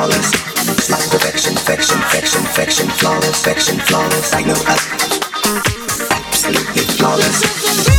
flawless. It's perfection, perfection, perfection, perfection, flawless, perfection, flawless. I know us. Absolutely flawless.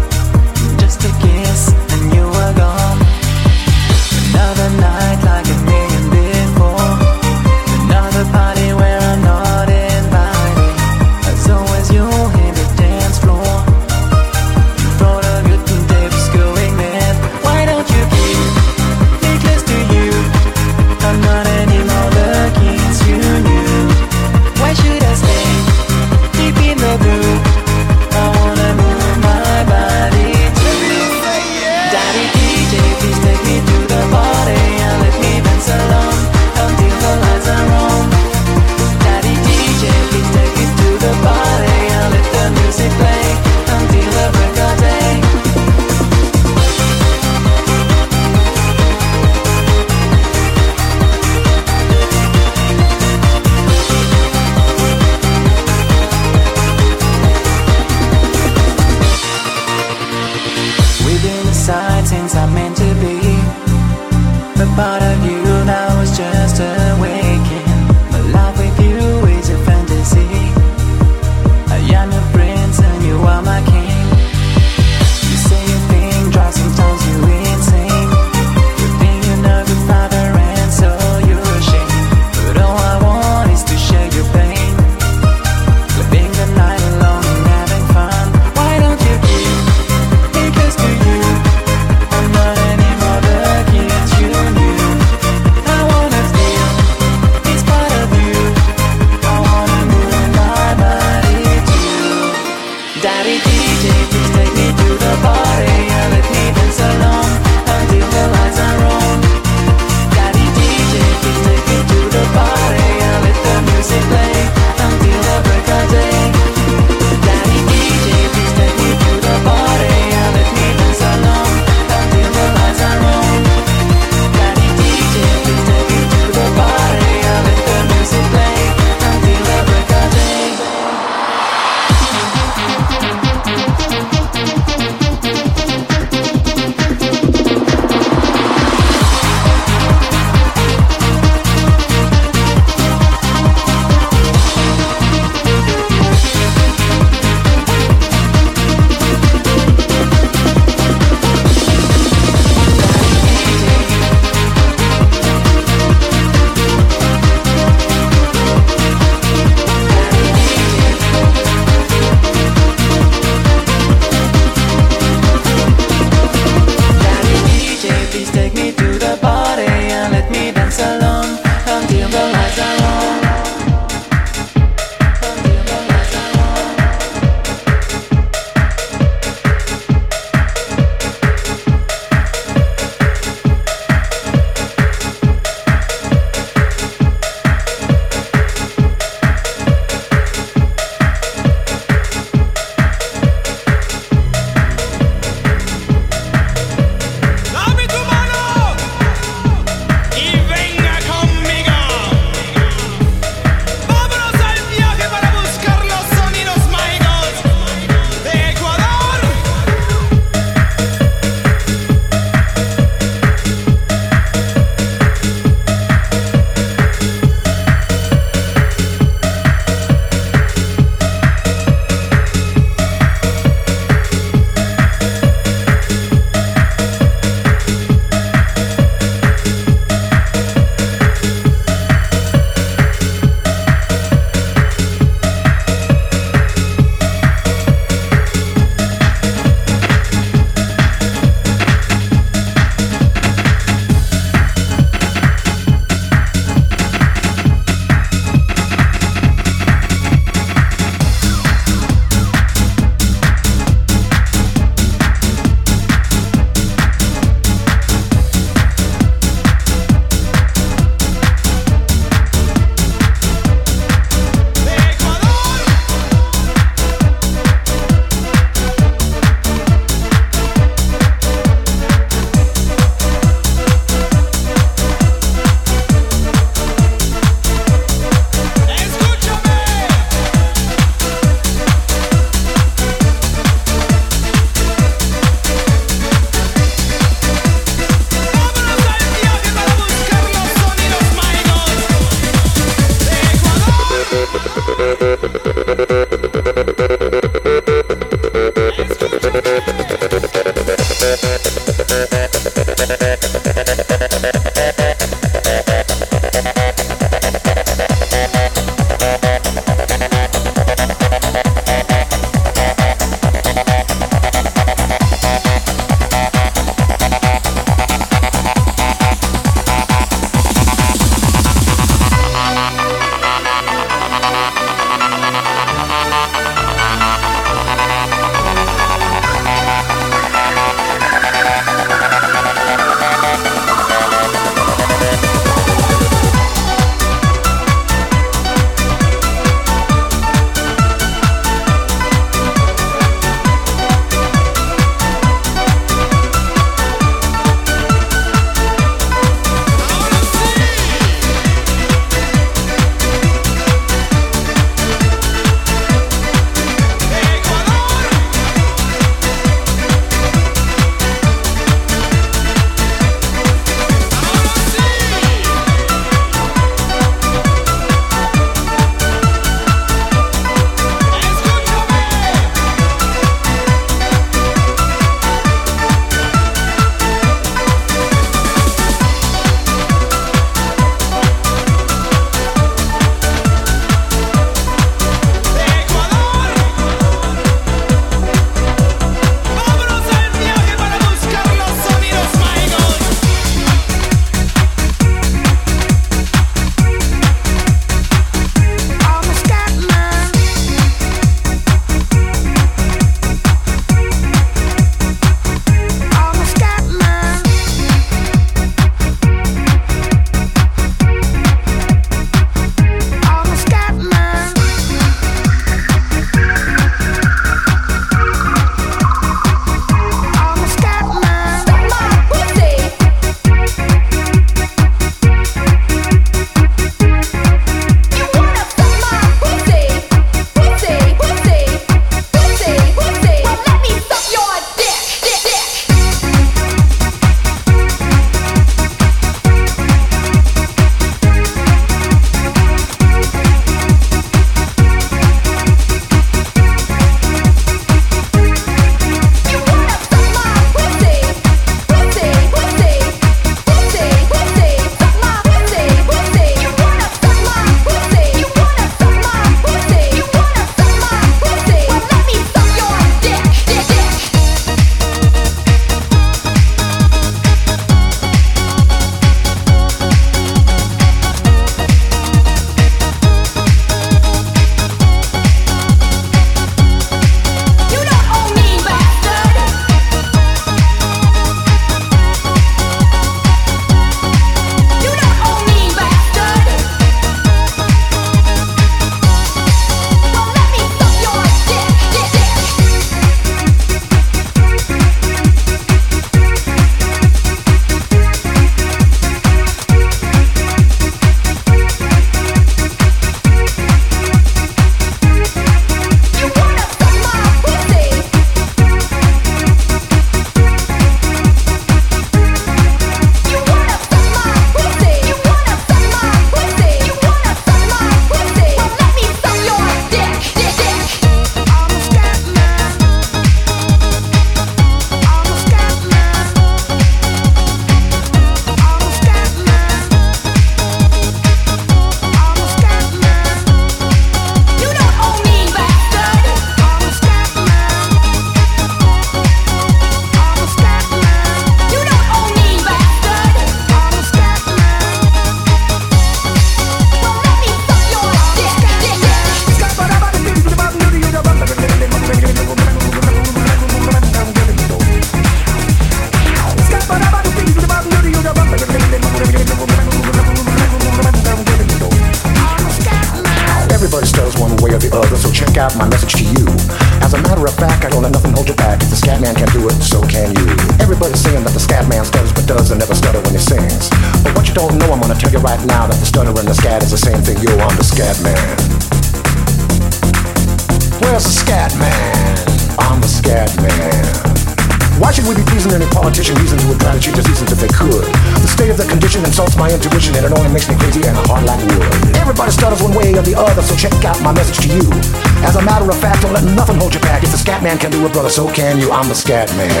Scat man.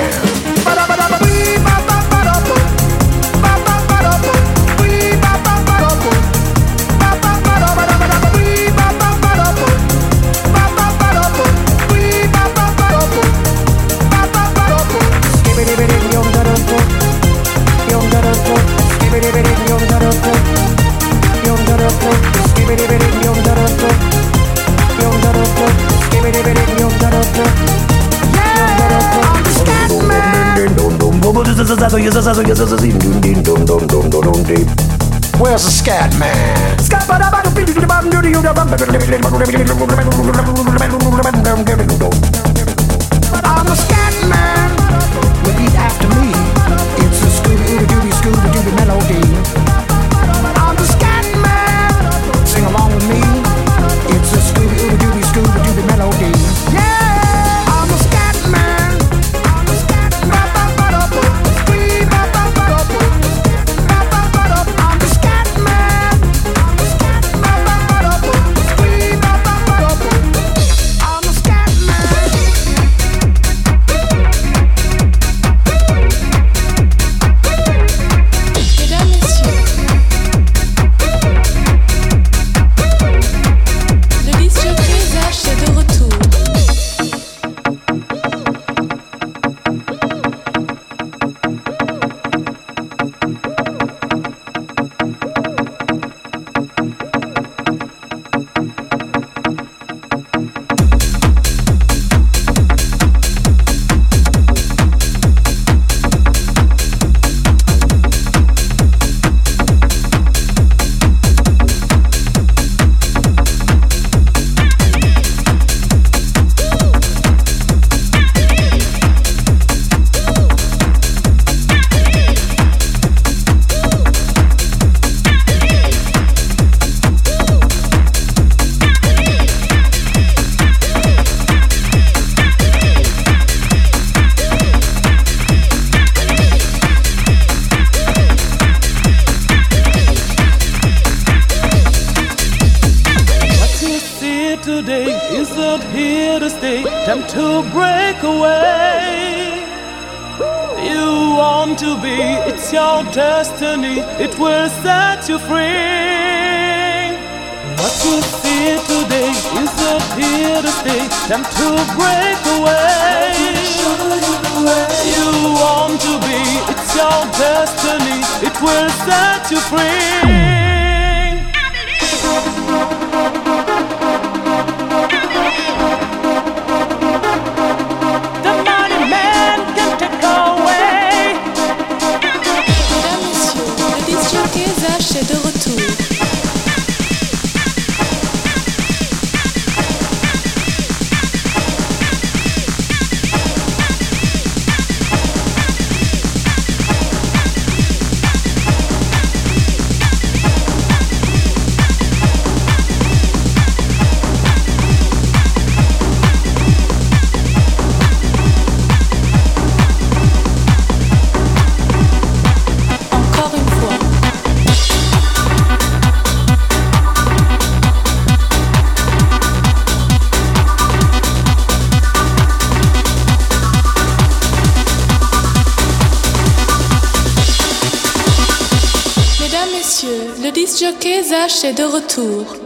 Est de retour.